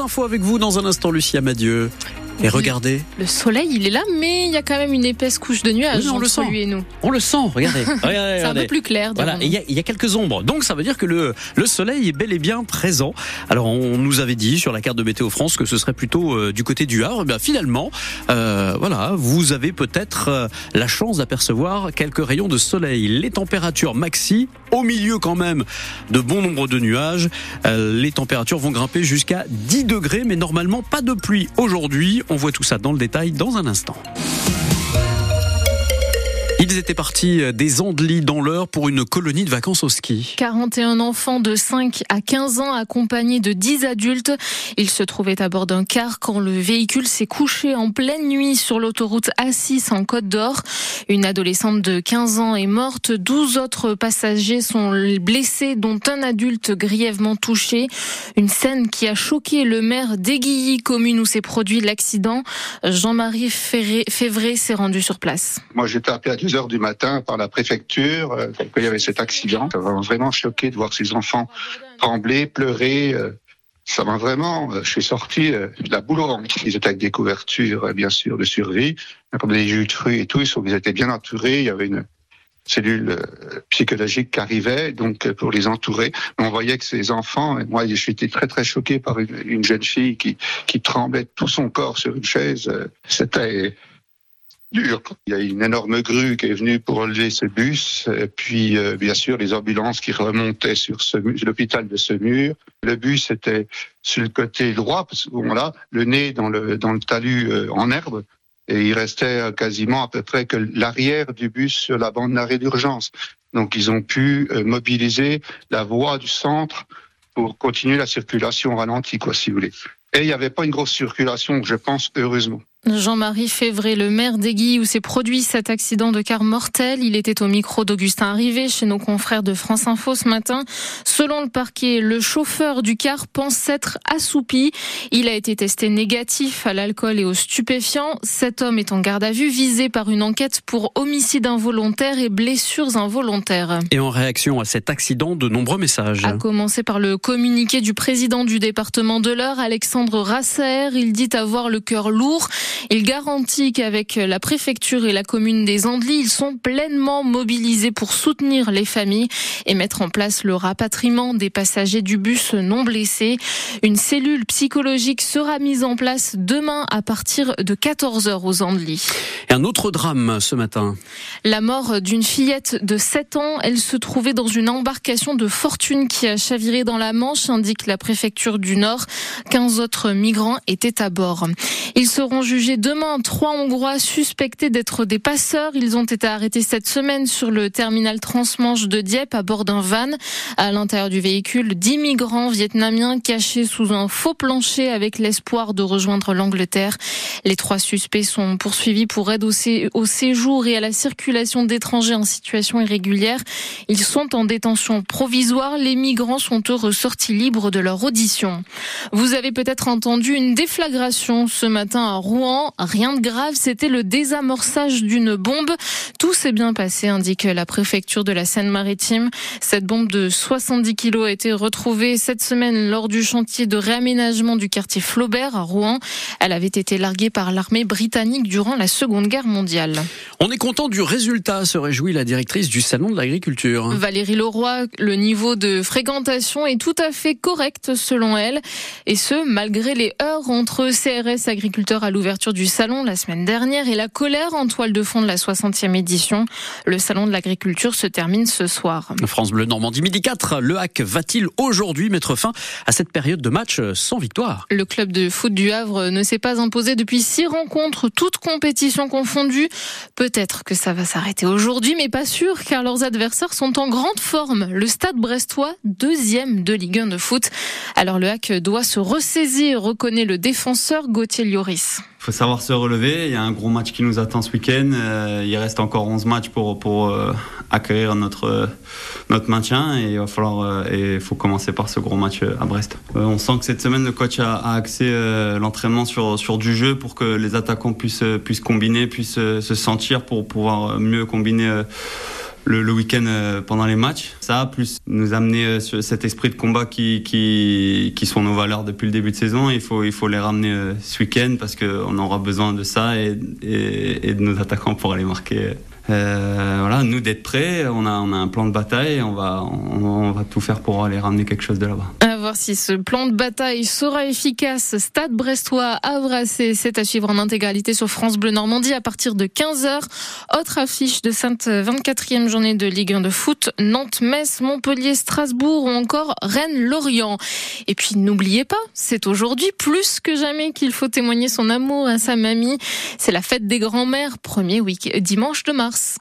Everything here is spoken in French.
Infos avec vous dans un instant, Lucia Madieu. Et regardez. Le soleil, il est là, mais il y a quand même une épaisse couche de nuages Oui, on le sent. lui et nous. On le sent, regardez. regardez, C'est un peu plus clair. Voilà, il y, a- il y a quelques ombres. Donc ça veut dire que le, le soleil est bel et bien présent. Alors on nous avait dit sur la carte de Météo France que ce serait plutôt euh, du côté du Havre. Eh bien, finalement, euh, voilà, vous avez peut-être euh, la chance d'apercevoir quelques rayons de soleil. Les températures maxi, au milieu quand même de bon nombre de nuages. Euh, les températures vont grimper jusqu'à 10 degrés, mais normalement pas de pluie aujourd'hui. On voit tout ça dans le détail dans un instant. Ils étaient partis des Andelys dans l'heure pour une colonie de vacances au ski. 41 enfants de 5 à 15 ans accompagnés de 10 adultes. Ils se trouvaient à bord d'un car quand le véhicule s'est couché en pleine nuit sur l'autoroute A6 en Côte d'Or. Une adolescente de 15 ans est morte. 12 autres passagers sont blessés, dont un adulte grièvement touché. Une scène qui a choqué le maire d'Aiguilly, commune où s'est produit l'accident. Jean-Marie Févret s'est rendu sur place. Moi, j'étais appelé à 2 du matin par la préfecture euh, qu'il y avait cet accident. Ça m'a vraiment choqué de voir ces enfants trembler, pleurer. euh, Ça m'a vraiment, euh, je suis sorti euh, de la boule au ventre. Ils étaient avec des couvertures, bien sûr, de survie, comme des jus de fruits et tout. Ils, étaient bien entourés. Il y avait une cellule psychologique qui arrivait, donc pour les entourer. On voyait que ces enfants, et moi, j'étais très très choqué par une, une jeune fille qui, qui tremblait tout son corps sur une chaise. C'était Il y a une énorme grue qui est venue pour relever ce bus, et puis euh, bien sûr les ambulances qui remontaient sur l'hôpital de Semur. Le bus était sur le côté droit, parce que bon, là, le nez dans le dans le talus euh, en herbe, et il restait euh, quasiment à peu près que l'arrière du bus sur la bande d'arrêt d'urgence. Donc ils ont pu euh, mobiliser la voie du centre pour continuer la circulation ralentie, quoi, si vous voulez. Et il n'y avait pas une grosse circulation, je pense, heureusement. Jean-Marie Févret, le maire d'Aiguille où s'est produit cet accident de car mortel. Il était au micro d'Augustin Arrivé chez nos confrères de France Info ce matin. Selon le parquet, le chauffeur du car pense s'être assoupi. Il a été testé négatif à l'alcool et aux stupéfiants. Cet homme est en garde à vue, visé par une enquête pour homicide involontaire et blessures involontaires. Et en réaction à cet accident, de nombreux messages. À commencer par le communiqué du président du département de l'Eure, Alexandre Rasser. Il dit avoir le cœur lourd. Il garantit qu'avec la préfecture et la commune des Andelys, ils sont pleinement mobilisés pour soutenir les familles et mettre en place le rapatriement des passagers du bus non blessés. Une cellule psychologique sera mise en place demain à partir de 14h aux Andelys. Et un autre drame ce matin. La mort d'une fillette de 7 ans. Elle se trouvait dans une embarcation de fortune qui a chaviré dans la Manche, indique la préfecture du Nord. 15 autres migrants étaient à bord. Ils seront jugés demain. Trois Hongrois suspectés d'être des passeurs. Ils ont été arrêtés cette semaine sur le terminal transmanche de Dieppe à bord d'un van. À l'intérieur du véhicule, 10 migrants vietnamiens cachés sous un faux plancher avec l'espoir de rejoindre l'Angleterre. Les trois suspects sont poursuivis pour aide au séjour et à la circulation d'étrangers en situation irrégulière. Ils sont en détention provisoire. Les migrants sont eux ressortis libres de leur audition. Vous avez peut-être entendu une déflagration ce matin à Rouen. Rien de grave, c'était le désamorçage d'une bombe. Tout s'est bien passé, indique la préfecture de la Seine-Maritime. Cette bombe de 70 kilos a été retrouvée cette semaine lors du chantier de réaménagement du quartier Flaubert à Rouen. Elle avait été larguée par l'armée britannique durant la Seconde Guerre mondiale. On est content du résultat, se réjouit la directrice du Salon de l'Agriculture. Valérie Leroy, le niveau de fréquentation est tout à fait correct selon elle, et ce malgré les heures entre CRS agriculteurs à l'ouverture du salon la semaine dernière et la colère en toile de fond de la 60e édition. Le salon de l'agriculture se termine ce soir. France Bleu Normandie midi 4, le hack va-t-il aujourd'hui mettre fin à cette période de match sans victoire? Le club de foot du Havre ne s'est pas imposé depuis six rencontres, toutes compétitions confondues. Peut-être que ça va s'arrêter aujourd'hui, mais pas sûr, car leurs adversaires sont en grande forme. Le stade brestois, deuxième de Ligue 1 de foot. Alors le hack doit se ressaisir, reconnaît le défenseur Gauthier Lloris. Faut savoir se relever. Il y a un gros match qui nous attend ce week-end. Euh, il reste encore 11 matchs pour, pour euh, accueillir notre, euh, notre maintien et il va falloir euh, et il faut commencer par ce gros match à Brest. On sent que cette semaine le coach a, a axé l'entraînement sur, sur du jeu pour que les attaquants puissent, puissent combiner, puissent se sentir pour pouvoir mieux combiner le, le week-end pendant les matchs. Ça, plus nous amener cet esprit de combat qui, qui, qui sont nos valeurs depuis le début de saison. Il faut, il faut les ramener ce week-end parce qu'on aura besoin de ça et, et, et de nos attaquants pour aller marquer euh, voilà, nous d'être prêts, on a, on a un plan de bataille, on va, on, va tout faire pour aller ramener quelque chose de là-bas. À voir si ce plan de bataille sera efficace. Stade brestois à brasser, c'est à suivre en intégralité sur France Bleu Normandie à partir de 15h. Autre affiche de cette 24e journée de Ligue 1 de foot, Nantes, Metz, Montpellier, Strasbourg ou encore Rennes, Lorient. Et puis n'oubliez pas, c'est aujourd'hui plus que jamais qu'il faut témoigner son amour à sa mamie. C'est la fête des grands-mères, premier week dimanche de mars.